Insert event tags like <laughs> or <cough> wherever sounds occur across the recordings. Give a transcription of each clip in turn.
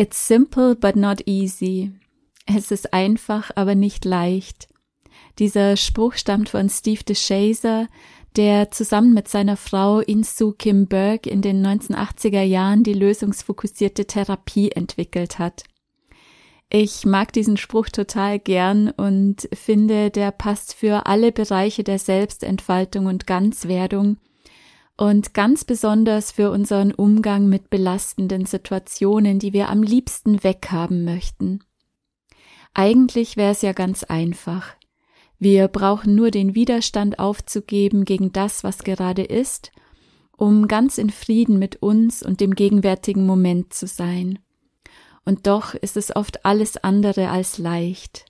It's simple but not easy. Es ist einfach, aber nicht leicht. Dieser Spruch stammt von Steve DeShazer, der zusammen mit seiner Frau Insu Kim Berg in den 1980er Jahren die lösungsfokussierte Therapie entwickelt hat. Ich mag diesen Spruch total gern und finde, der passt für alle Bereiche der Selbstentfaltung und Ganzwerdung und ganz besonders für unseren Umgang mit belastenden Situationen, die wir am liebsten weghaben möchten. Eigentlich wäre es ja ganz einfach. Wir brauchen nur den Widerstand aufzugeben gegen das, was gerade ist, um ganz in Frieden mit uns und dem gegenwärtigen Moment zu sein und doch ist es oft alles andere als leicht.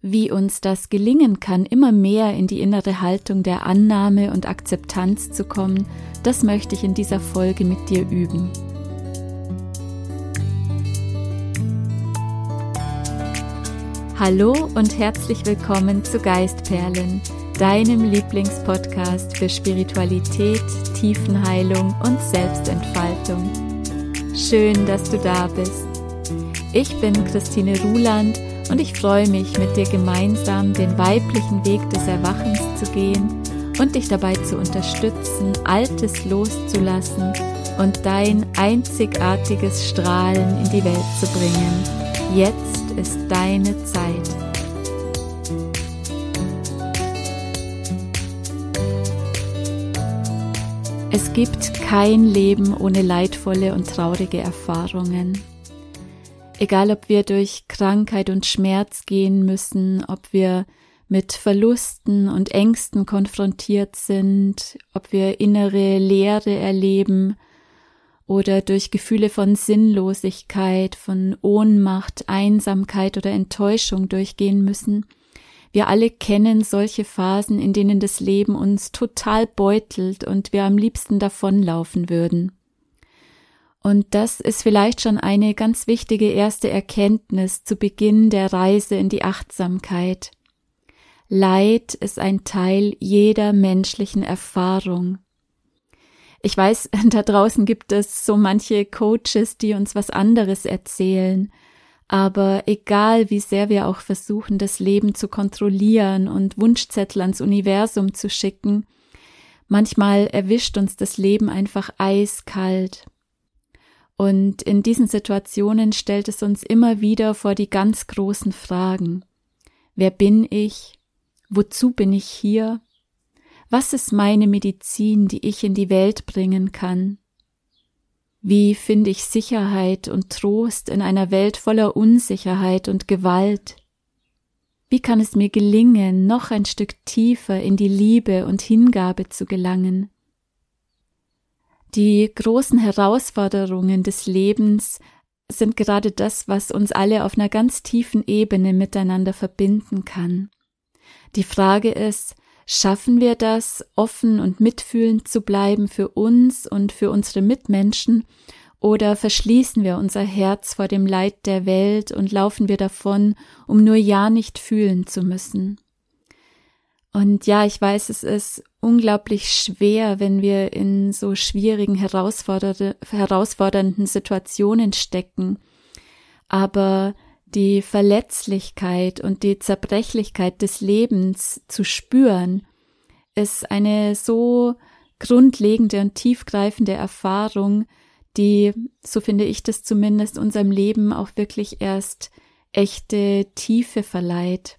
Wie uns das gelingen kann, immer mehr in die innere Haltung der Annahme und Akzeptanz zu kommen, das möchte ich in dieser Folge mit dir üben. Hallo und herzlich willkommen zu Geistperlen, deinem Lieblingspodcast für Spiritualität, Tiefenheilung und Selbstentfaltung. Schön, dass du da bist. Ich bin Christine Ruland und ich freue mich, mit dir gemeinsam den weiblichen Weg des Erwachens zu gehen und dich dabei zu unterstützen, Altes loszulassen und dein einzigartiges Strahlen in die Welt zu bringen. Jetzt ist deine Zeit. Es gibt kein Leben ohne leidvolle und traurige Erfahrungen. Egal ob wir durch Krankheit und Schmerz gehen müssen, ob wir mit Verlusten und Ängsten konfrontiert sind, ob wir innere Leere erleben oder durch Gefühle von Sinnlosigkeit, von Ohnmacht, Einsamkeit oder Enttäuschung durchgehen müssen, wir alle kennen solche Phasen, in denen das Leben uns total beutelt und wir am liebsten davonlaufen würden. Und das ist vielleicht schon eine ganz wichtige erste Erkenntnis zu Beginn der Reise in die Achtsamkeit. Leid ist ein Teil jeder menschlichen Erfahrung. Ich weiß, <laughs> da draußen gibt es so manche Coaches, die uns was anderes erzählen, aber egal wie sehr wir auch versuchen, das Leben zu kontrollieren und Wunschzettel ans Universum zu schicken, manchmal erwischt uns das Leben einfach eiskalt. Und in diesen Situationen stellt es uns immer wieder vor die ganz großen Fragen. Wer bin ich? Wozu bin ich hier? Was ist meine Medizin, die ich in die Welt bringen kann? Wie finde ich Sicherheit und Trost in einer Welt voller Unsicherheit und Gewalt? Wie kann es mir gelingen, noch ein Stück tiefer in die Liebe und Hingabe zu gelangen? Die großen Herausforderungen des Lebens sind gerade das, was uns alle auf einer ganz tiefen Ebene miteinander verbinden kann. Die Frage ist, Schaffen wir das, offen und mitfühlend zu bleiben für uns und für unsere Mitmenschen, oder verschließen wir unser Herz vor dem Leid der Welt und laufen wir davon, um nur ja nicht fühlen zu müssen? Und ja, ich weiß, es ist unglaublich schwer, wenn wir in so schwierigen, herausfordernden Situationen stecken. Aber die Verletzlichkeit und die Zerbrechlichkeit des Lebens zu spüren, ist eine so grundlegende und tiefgreifende Erfahrung, die, so finde ich das zumindest, unserem Leben auch wirklich erst echte Tiefe verleiht.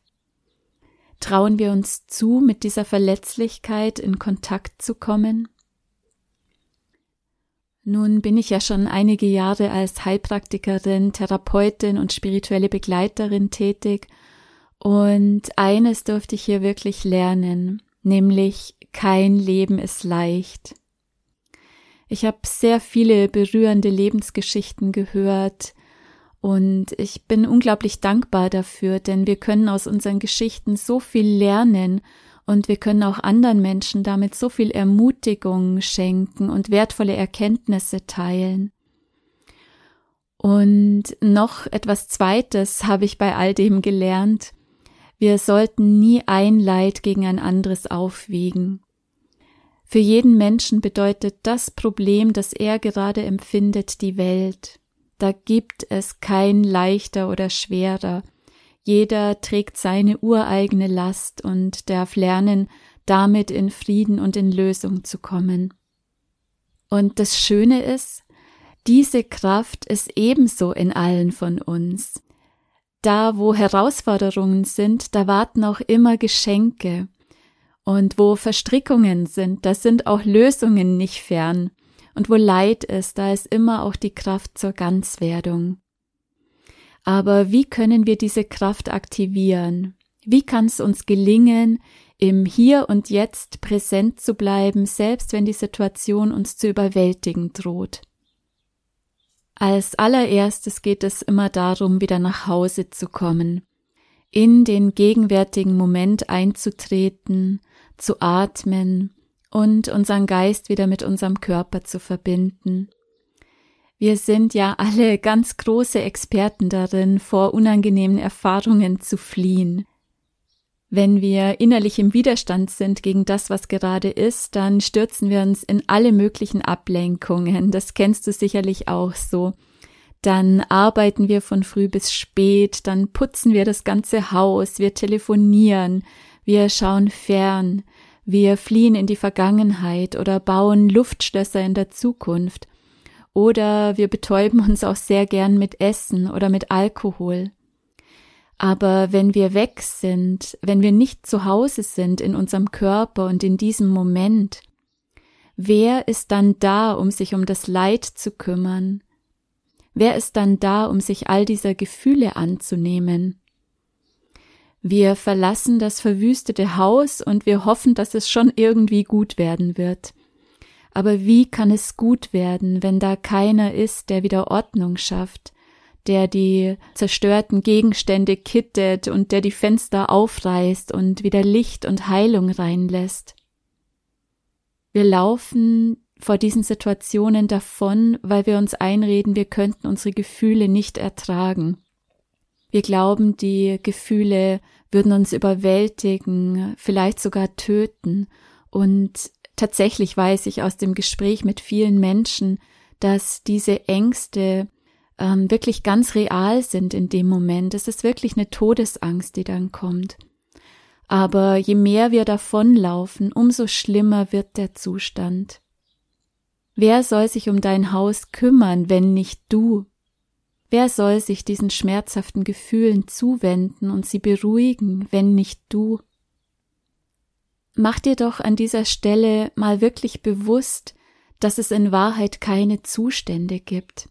Trauen wir uns zu, mit dieser Verletzlichkeit in Kontakt zu kommen? Nun bin ich ja schon einige Jahre als Heilpraktikerin, Therapeutin und spirituelle Begleiterin tätig und eines durfte ich hier wirklich lernen, nämlich kein Leben ist leicht. Ich habe sehr viele berührende Lebensgeschichten gehört und ich bin unglaublich dankbar dafür, denn wir können aus unseren Geschichten so viel lernen und wir können auch anderen Menschen damit so viel Ermutigung schenken und wertvolle Erkenntnisse teilen. Und noch etwas Zweites habe ich bei all dem gelernt. Wir sollten nie ein Leid gegen ein anderes aufwiegen. Für jeden Menschen bedeutet das Problem, das er gerade empfindet, die Welt. Da gibt es kein leichter oder schwerer. Jeder trägt seine ureigene Last und darf lernen, damit in Frieden und in Lösung zu kommen. Und das Schöne ist, diese Kraft ist ebenso in allen von uns. Da, wo Herausforderungen sind, da warten auch immer Geschenke. Und wo Verstrickungen sind, da sind auch Lösungen nicht fern. Und wo Leid ist, da ist immer auch die Kraft zur Ganzwerdung. Aber wie können wir diese Kraft aktivieren? Wie kann es uns gelingen, im Hier und Jetzt präsent zu bleiben, selbst wenn die Situation uns zu überwältigen droht? Als allererstes geht es immer darum, wieder nach Hause zu kommen, in den gegenwärtigen Moment einzutreten, zu atmen und unseren Geist wieder mit unserem Körper zu verbinden. Wir sind ja alle ganz große Experten darin, vor unangenehmen Erfahrungen zu fliehen. Wenn wir innerlich im Widerstand sind gegen das, was gerade ist, dann stürzen wir uns in alle möglichen Ablenkungen. Das kennst du sicherlich auch so. Dann arbeiten wir von früh bis spät, dann putzen wir das ganze Haus, wir telefonieren, wir schauen fern, wir fliehen in die Vergangenheit oder bauen Luftschlösser in der Zukunft. Oder wir betäuben uns auch sehr gern mit Essen oder mit Alkohol. Aber wenn wir weg sind, wenn wir nicht zu Hause sind in unserem Körper und in diesem Moment, wer ist dann da, um sich um das Leid zu kümmern? Wer ist dann da, um sich all dieser Gefühle anzunehmen? Wir verlassen das verwüstete Haus und wir hoffen, dass es schon irgendwie gut werden wird. Aber wie kann es gut werden, wenn da keiner ist, der wieder Ordnung schafft, der die zerstörten Gegenstände kittet und der die Fenster aufreißt und wieder Licht und Heilung reinlässt. Wir laufen vor diesen Situationen davon, weil wir uns einreden, wir könnten unsere Gefühle nicht ertragen. Wir glauben, die Gefühle würden uns überwältigen, vielleicht sogar töten. Und tatsächlich weiß ich aus dem Gespräch mit vielen Menschen, dass diese Ängste ähm, wirklich ganz real sind in dem Moment. Es ist wirklich eine Todesangst, die dann kommt. Aber je mehr wir davonlaufen, umso schlimmer wird der Zustand. Wer soll sich um dein Haus kümmern, wenn nicht du? Wer soll sich diesen schmerzhaften Gefühlen zuwenden und sie beruhigen, wenn nicht du? Mach dir doch an dieser Stelle mal wirklich bewusst, dass es in Wahrheit keine Zustände gibt.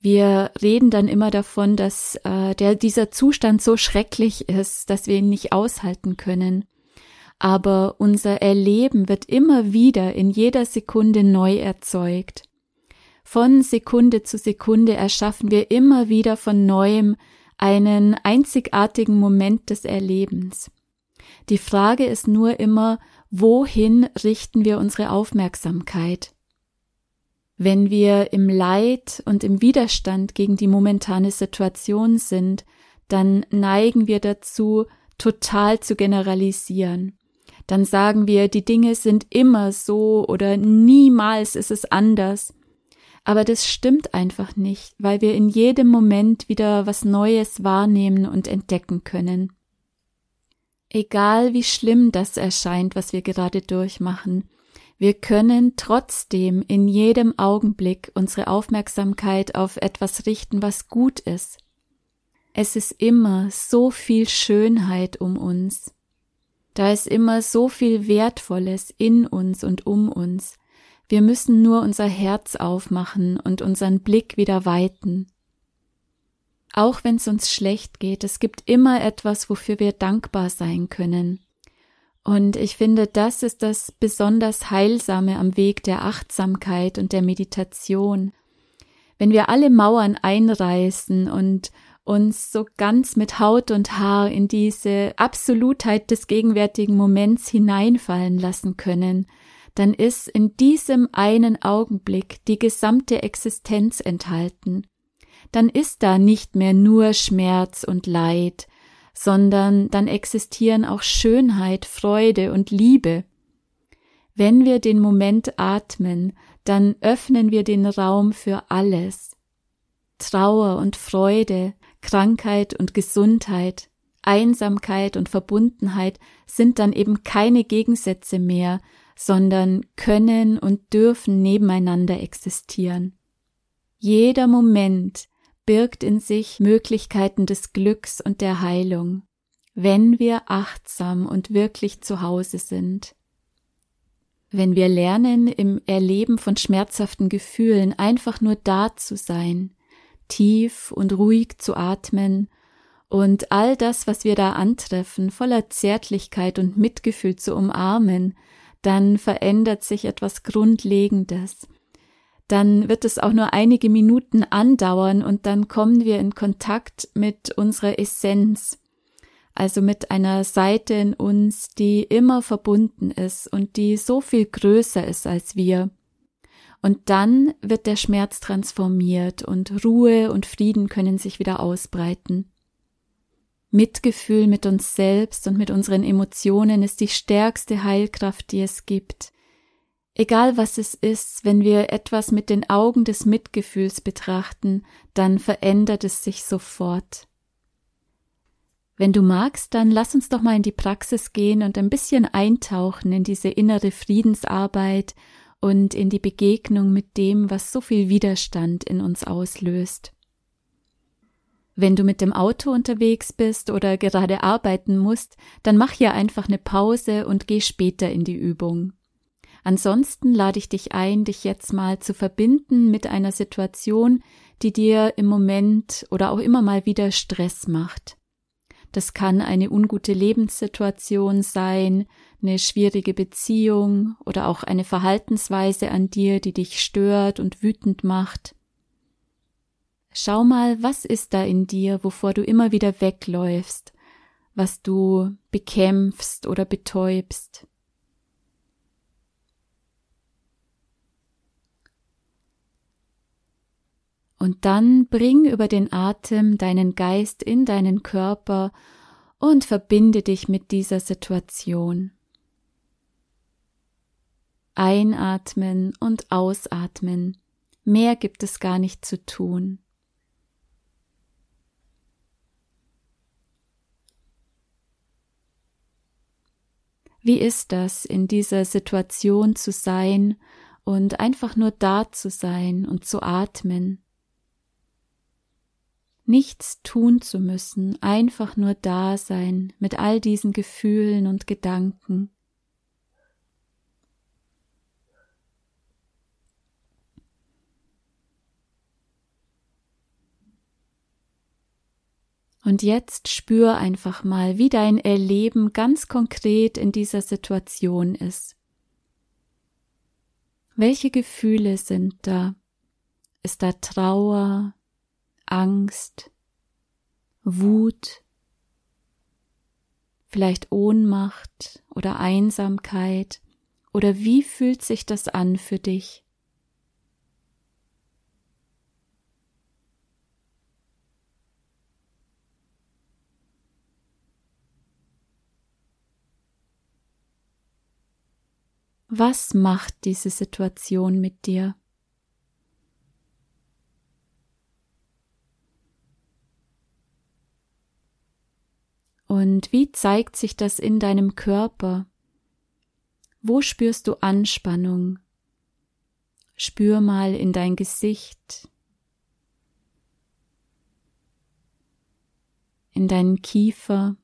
Wir reden dann immer davon, dass äh, der, dieser Zustand so schrecklich ist, dass wir ihn nicht aushalten können. Aber unser Erleben wird immer wieder in jeder Sekunde neu erzeugt. Von Sekunde zu Sekunde erschaffen wir immer wieder von neuem einen einzigartigen Moment des Erlebens. Die Frage ist nur immer, wohin richten wir unsere Aufmerksamkeit? Wenn wir im Leid und im Widerstand gegen die momentane Situation sind, dann neigen wir dazu, total zu generalisieren. Dann sagen wir, die Dinge sind immer so oder niemals ist es anders. Aber das stimmt einfach nicht, weil wir in jedem Moment wieder was Neues wahrnehmen und entdecken können. Egal wie schlimm das erscheint, was wir gerade durchmachen, wir können trotzdem in jedem Augenblick unsere Aufmerksamkeit auf etwas richten, was gut ist. Es ist immer so viel Schönheit um uns. Da ist immer so viel Wertvolles in uns und um uns. Wir müssen nur unser Herz aufmachen und unseren Blick wieder weiten. Auch wenn es uns schlecht geht, es gibt immer etwas, wofür wir dankbar sein können. Und ich finde, das ist das besonders Heilsame am Weg der Achtsamkeit und der Meditation. Wenn wir alle Mauern einreißen und uns so ganz mit Haut und Haar in diese Absolutheit des gegenwärtigen Moments hineinfallen lassen können, dann ist in diesem einen Augenblick die gesamte Existenz enthalten. Dann ist da nicht mehr nur Schmerz und Leid, sondern dann existieren auch Schönheit, Freude und Liebe. Wenn wir den Moment atmen, dann öffnen wir den Raum für alles. Trauer und Freude, Krankheit und Gesundheit, Einsamkeit und Verbundenheit sind dann eben keine Gegensätze mehr, sondern können und dürfen nebeneinander existieren. Jeder Moment birgt in sich Möglichkeiten des Glücks und der Heilung, wenn wir achtsam und wirklich zu Hause sind. Wenn wir lernen, im Erleben von schmerzhaften Gefühlen einfach nur da zu sein, tief und ruhig zu atmen und all das, was wir da antreffen, voller Zärtlichkeit und Mitgefühl zu umarmen, dann verändert sich etwas Grundlegendes. Dann wird es auch nur einige Minuten andauern und dann kommen wir in Kontakt mit unserer Essenz, also mit einer Seite in uns, die immer verbunden ist und die so viel größer ist als wir. Und dann wird der Schmerz transformiert und Ruhe und Frieden können sich wieder ausbreiten. Mitgefühl mit uns selbst und mit unseren Emotionen ist die stärkste Heilkraft, die es gibt. Egal was es ist, wenn wir etwas mit den Augen des Mitgefühls betrachten, dann verändert es sich sofort. Wenn du magst, dann lass uns doch mal in die Praxis gehen und ein bisschen eintauchen in diese innere Friedensarbeit und in die Begegnung mit dem, was so viel Widerstand in uns auslöst. Wenn du mit dem Auto unterwegs bist oder gerade arbeiten musst, dann mach hier einfach eine Pause und geh später in die Übung. Ansonsten lade ich dich ein, dich jetzt mal zu verbinden mit einer Situation, die dir im Moment oder auch immer mal wieder Stress macht. Das kann eine ungute Lebenssituation sein, eine schwierige Beziehung oder auch eine Verhaltensweise an dir, die dich stört und wütend macht. Schau mal, was ist da in dir, wovor du immer wieder wegläufst, was du bekämpfst oder betäubst. Und dann bring über den Atem deinen Geist in deinen Körper und verbinde dich mit dieser Situation. Einatmen und ausatmen. Mehr gibt es gar nicht zu tun. Wie ist das, in dieser Situation zu sein und einfach nur da zu sein und zu atmen? Nichts tun zu müssen, einfach nur da sein mit all diesen Gefühlen und Gedanken. Und jetzt spür einfach mal, wie dein Erleben ganz konkret in dieser Situation ist. Welche Gefühle sind da? Ist da Trauer, Angst, Wut, vielleicht Ohnmacht oder Einsamkeit? Oder wie fühlt sich das an für dich? Was macht diese Situation mit dir? Und wie zeigt sich das in deinem Körper? Wo spürst du Anspannung? Spür mal in dein Gesicht, in deinen Kiefer,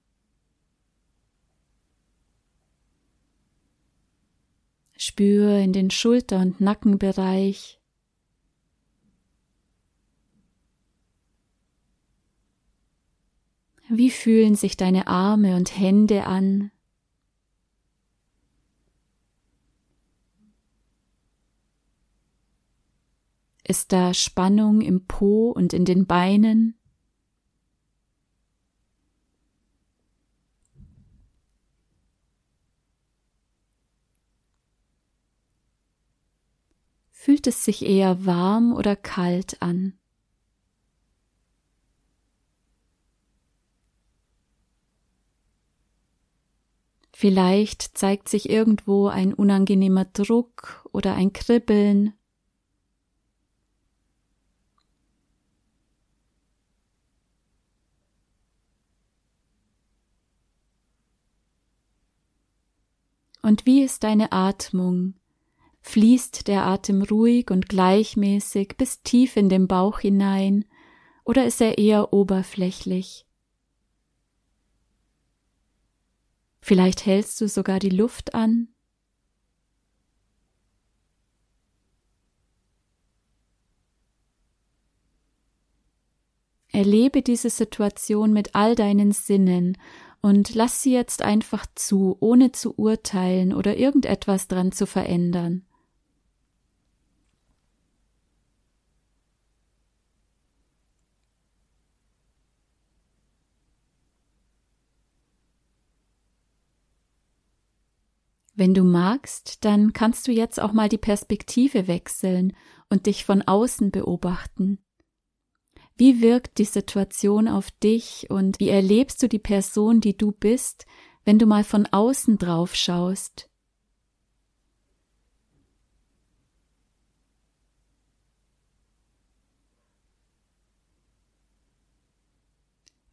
Spür in den Schulter- und Nackenbereich. Wie fühlen sich deine Arme und Hände an? Ist da Spannung im Po und in den Beinen? fühlt es sich eher warm oder kalt an? Vielleicht zeigt sich irgendwo ein unangenehmer Druck oder ein Kribbeln. Und wie ist deine Atmung? Fließt der Atem ruhig und gleichmäßig bis tief in den Bauch hinein oder ist er eher oberflächlich? Vielleicht hältst du sogar die Luft an. Erlebe diese Situation mit all deinen Sinnen und lass sie jetzt einfach zu, ohne zu urteilen oder irgendetwas dran zu verändern. Wenn du magst, dann kannst du jetzt auch mal die Perspektive wechseln und dich von außen beobachten. Wie wirkt die Situation auf dich und wie erlebst du die Person, die du bist, wenn du mal von außen drauf schaust?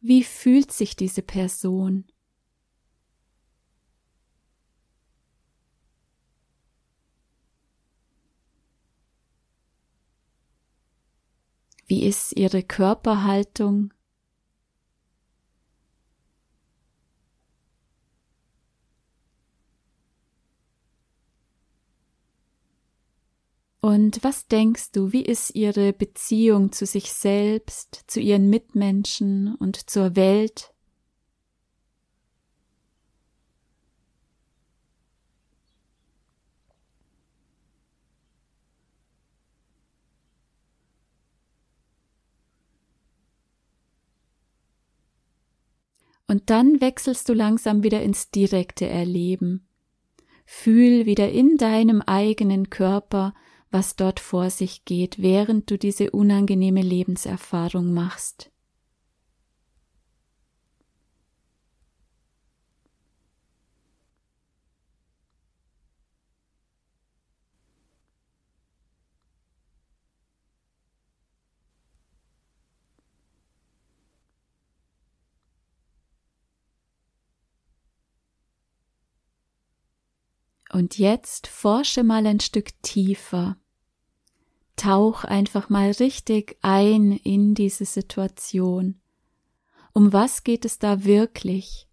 Wie fühlt sich diese Person? Wie ist ihre Körperhaltung? Und was denkst du, wie ist ihre Beziehung zu sich selbst, zu ihren Mitmenschen und zur Welt? Und dann wechselst du langsam wieder ins direkte Erleben. Fühl wieder in deinem eigenen Körper, was dort vor sich geht, während du diese unangenehme Lebenserfahrung machst. Und jetzt forsche mal ein Stück tiefer. Tauch einfach mal richtig ein in diese Situation. Um was geht es da wirklich?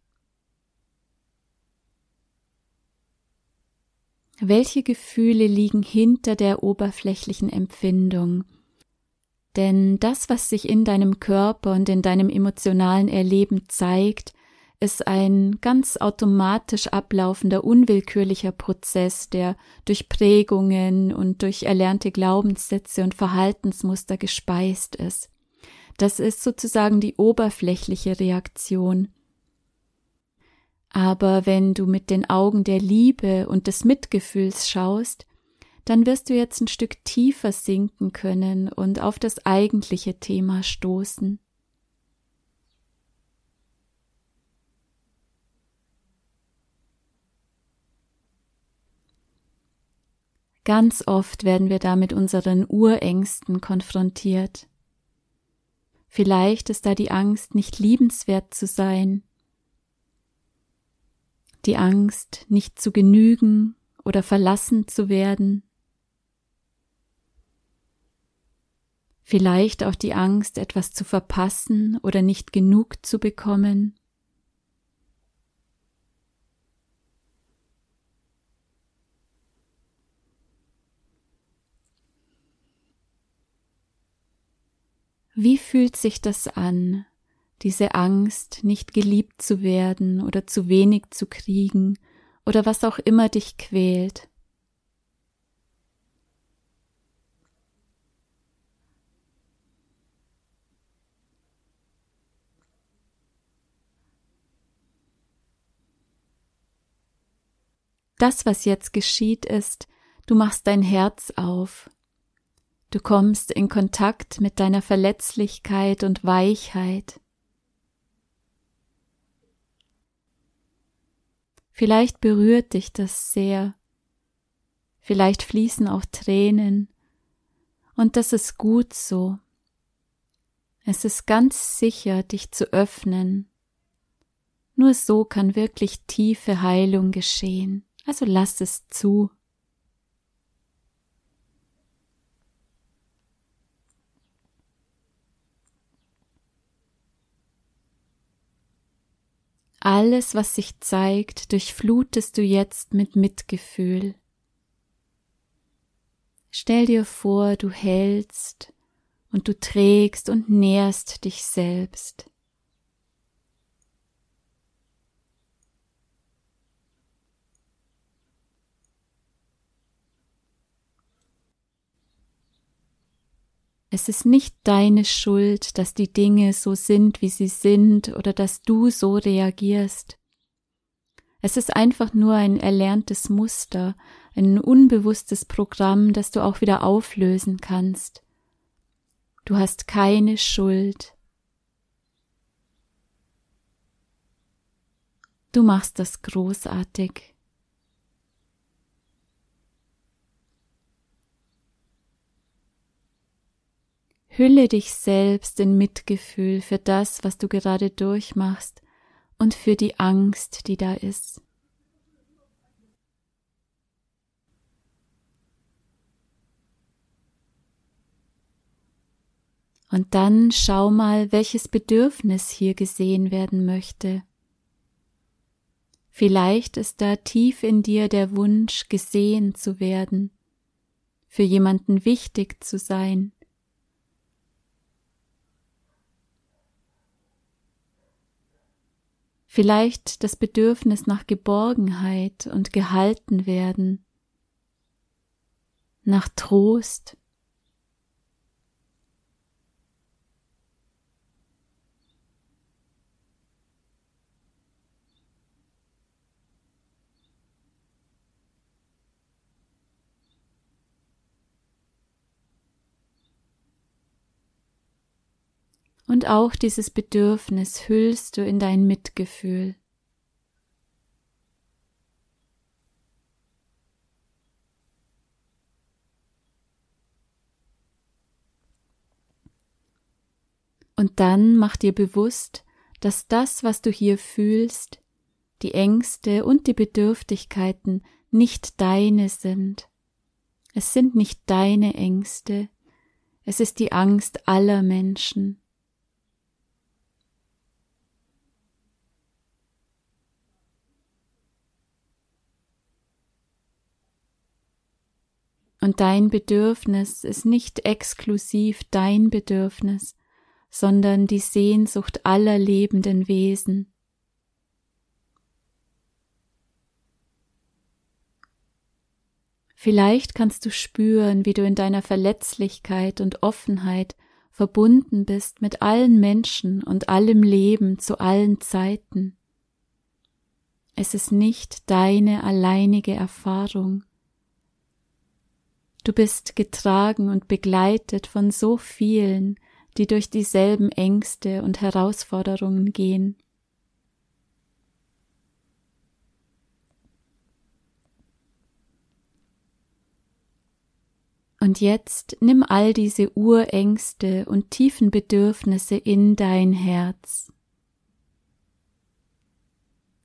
Welche Gefühle liegen hinter der oberflächlichen Empfindung? Denn das, was sich in deinem Körper und in deinem emotionalen Erleben zeigt, ist ein ganz automatisch ablaufender, unwillkürlicher Prozess, der durch Prägungen und durch erlernte Glaubenssätze und Verhaltensmuster gespeist ist. Das ist sozusagen die oberflächliche Reaktion. Aber wenn du mit den Augen der Liebe und des Mitgefühls schaust, dann wirst du jetzt ein Stück tiefer sinken können und auf das eigentliche Thema stoßen. Ganz oft werden wir da mit unseren Urängsten konfrontiert. Vielleicht ist da die Angst, nicht liebenswert zu sein, die Angst, nicht zu genügen oder verlassen zu werden, vielleicht auch die Angst, etwas zu verpassen oder nicht genug zu bekommen. Wie fühlt sich das an, diese Angst, nicht geliebt zu werden oder zu wenig zu kriegen oder was auch immer dich quält? Das, was jetzt geschieht, ist, du machst dein Herz auf, Du kommst in Kontakt mit deiner Verletzlichkeit und Weichheit. Vielleicht berührt dich das sehr. Vielleicht fließen auch Tränen. Und das ist gut so. Es ist ganz sicher, dich zu öffnen. Nur so kann wirklich tiefe Heilung geschehen. Also lass es zu. Alles, was sich zeigt, durchflutest du jetzt mit Mitgefühl. Stell dir vor, du hältst und du trägst und nährst dich selbst. Es ist nicht deine Schuld, dass die Dinge so sind, wie sie sind oder dass du so reagierst. Es ist einfach nur ein erlerntes Muster, ein unbewusstes Programm, das du auch wieder auflösen kannst. Du hast keine Schuld. Du machst das großartig. Hülle dich selbst in Mitgefühl für das, was du gerade durchmachst und für die Angst, die da ist. Und dann schau mal, welches Bedürfnis hier gesehen werden möchte. Vielleicht ist da tief in dir der Wunsch, gesehen zu werden, für jemanden wichtig zu sein, vielleicht das Bedürfnis nach Geborgenheit und gehalten werden, nach Trost. Und auch dieses Bedürfnis hüllst du in dein Mitgefühl. Und dann mach dir bewusst, dass das, was du hier fühlst, die Ängste und die Bedürftigkeiten nicht deine sind. Es sind nicht deine Ängste, es ist die Angst aller Menschen. Und dein Bedürfnis ist nicht exklusiv dein Bedürfnis, sondern die Sehnsucht aller lebenden Wesen. Vielleicht kannst du spüren, wie du in deiner Verletzlichkeit und Offenheit verbunden bist mit allen Menschen und allem Leben zu allen Zeiten. Es ist nicht deine alleinige Erfahrung, Du bist getragen und begleitet von so vielen, die durch dieselben Ängste und Herausforderungen gehen. Und jetzt nimm all diese Urängste und tiefen Bedürfnisse in dein Herz.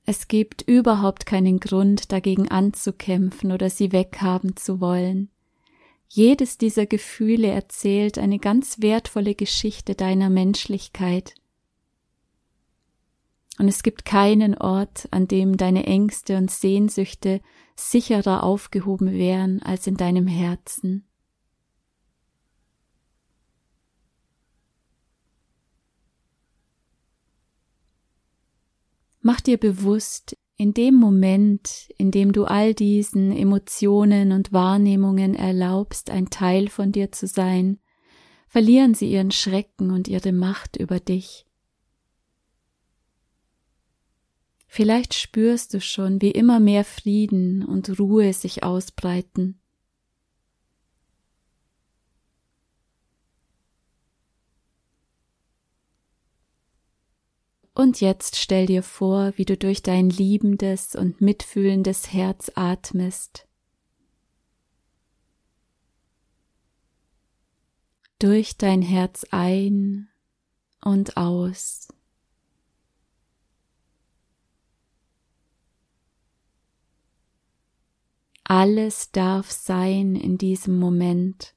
Es gibt überhaupt keinen Grund dagegen anzukämpfen oder sie weghaben zu wollen. Jedes dieser Gefühle erzählt eine ganz wertvolle Geschichte deiner Menschlichkeit. Und es gibt keinen Ort, an dem deine Ängste und Sehnsüchte sicherer aufgehoben wären als in deinem Herzen. Mach dir bewusst, in dem Moment, in dem du all diesen Emotionen und Wahrnehmungen erlaubst, ein Teil von dir zu sein, verlieren sie ihren Schrecken und ihre Macht über dich. Vielleicht spürst du schon, wie immer mehr Frieden und Ruhe sich ausbreiten. Und jetzt stell dir vor, wie du durch dein liebendes und mitfühlendes Herz atmest. Durch dein Herz ein und aus. Alles darf sein in diesem Moment.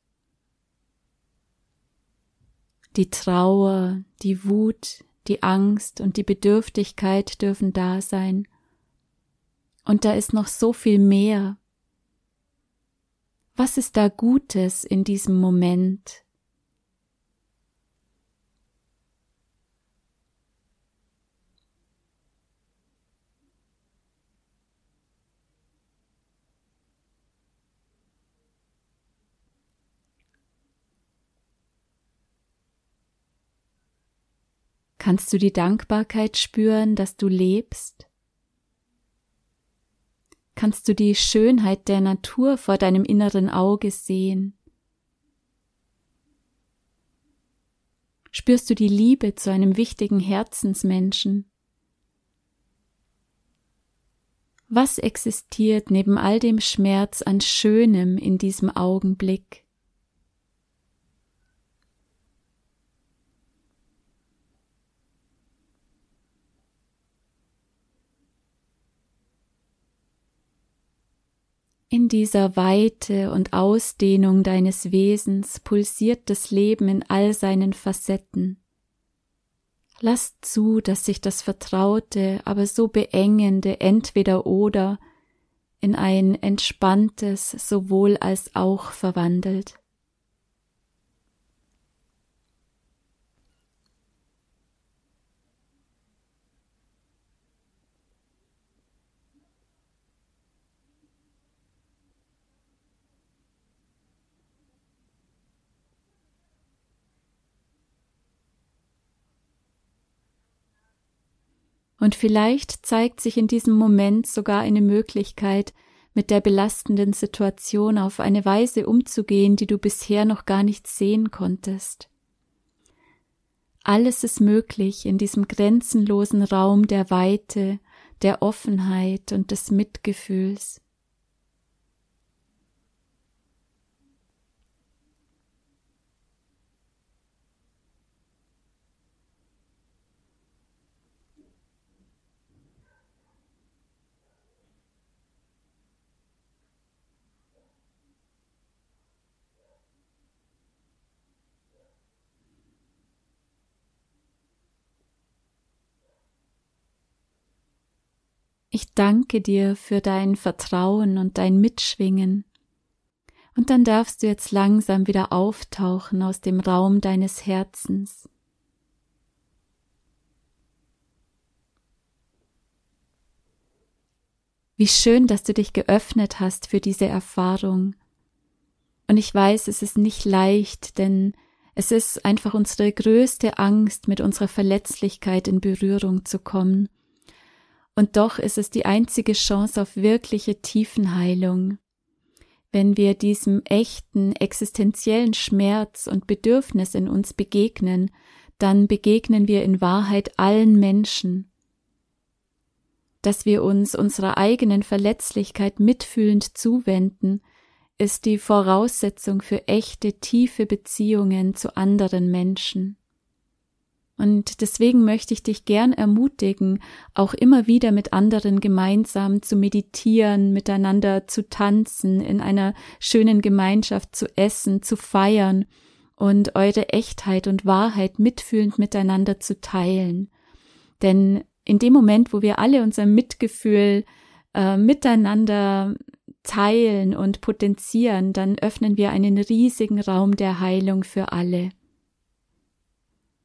Die Trauer, die Wut, die Angst und die Bedürftigkeit dürfen da sein. Und da ist noch so viel mehr. Was ist da Gutes in diesem Moment? Kannst du die Dankbarkeit spüren, dass du lebst? Kannst du die Schönheit der Natur vor deinem inneren Auge sehen? Spürst du die Liebe zu einem wichtigen Herzensmenschen? Was existiert neben all dem Schmerz an Schönem in diesem Augenblick? In dieser Weite und Ausdehnung deines Wesens pulsiert das Leben in all seinen Facetten. Lass zu, dass sich das vertraute, aber so beengende entweder oder in ein entspanntes sowohl als auch verwandelt. Und vielleicht zeigt sich in diesem Moment sogar eine Möglichkeit, mit der belastenden Situation auf eine Weise umzugehen, die du bisher noch gar nicht sehen konntest. Alles ist möglich in diesem grenzenlosen Raum der Weite, der Offenheit und des Mitgefühls. Danke dir für dein Vertrauen und dein Mitschwingen. Und dann darfst du jetzt langsam wieder auftauchen aus dem Raum deines Herzens. Wie schön, dass du dich geöffnet hast für diese Erfahrung. Und ich weiß, es ist nicht leicht, denn es ist einfach unsere größte Angst, mit unserer Verletzlichkeit in Berührung zu kommen und doch ist es die einzige Chance auf wirkliche Tiefenheilung. Wenn wir diesem echten existenziellen Schmerz und Bedürfnis in uns begegnen, dann begegnen wir in Wahrheit allen Menschen. Dass wir uns unserer eigenen Verletzlichkeit mitfühlend zuwenden, ist die Voraussetzung für echte, tiefe Beziehungen zu anderen Menschen. Und deswegen möchte ich dich gern ermutigen, auch immer wieder mit anderen gemeinsam zu meditieren, miteinander zu tanzen, in einer schönen Gemeinschaft zu essen, zu feiern und eure Echtheit und Wahrheit mitfühlend miteinander zu teilen. Denn in dem Moment, wo wir alle unser Mitgefühl äh, miteinander teilen und potenzieren, dann öffnen wir einen riesigen Raum der Heilung für alle.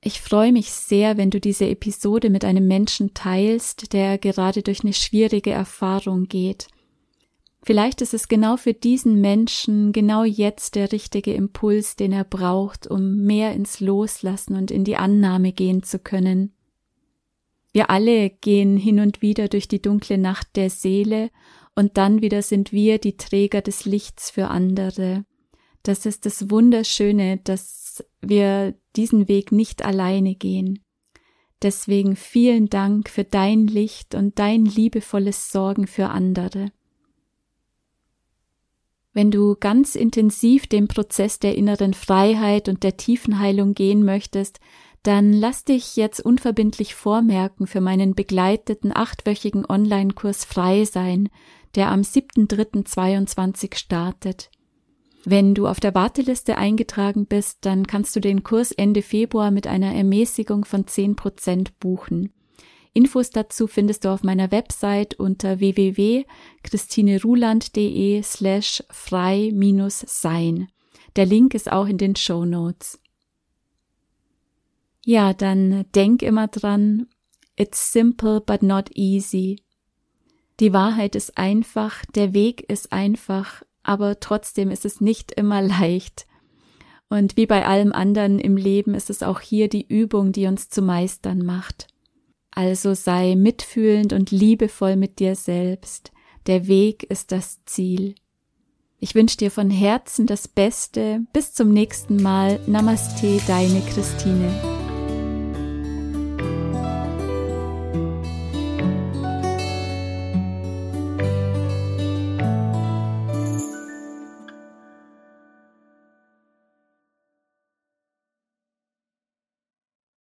Ich freue mich sehr, wenn du diese Episode mit einem Menschen teilst, der gerade durch eine schwierige Erfahrung geht. Vielleicht ist es genau für diesen Menschen genau jetzt der richtige Impuls, den er braucht, um mehr ins Loslassen und in die Annahme gehen zu können. Wir alle gehen hin und wieder durch die dunkle Nacht der Seele und dann wieder sind wir die Träger des Lichts für andere. Das ist das Wunderschöne, dass wir diesen Weg nicht alleine gehen. Deswegen vielen Dank für dein Licht und dein liebevolles Sorgen für andere. Wenn du ganz intensiv den Prozess der inneren Freiheit und der Tiefenheilung gehen möchtest, dann lass dich jetzt unverbindlich vormerken für meinen begleiteten achtwöchigen Online-Kurs Frei sein, der am 7.3.22 startet. Wenn du auf der Warteliste eingetragen bist, dann kannst du den Kurs Ende Februar mit einer Ermäßigung von 10% buchen. Infos dazu findest du auf meiner Website unter www.christineruland.de slash frei-sein. Der Link ist auch in den Show Notes. Ja, dann denk immer dran, it's simple but not easy. Die Wahrheit ist einfach, der Weg ist einfach, aber trotzdem ist es nicht immer leicht. Und wie bei allem anderen im Leben ist es auch hier die Übung, die uns zu meistern macht. Also sei mitfühlend und liebevoll mit dir selbst. Der Weg ist das Ziel. Ich wünsche dir von Herzen das Beste. Bis zum nächsten Mal. Namaste, deine Christine.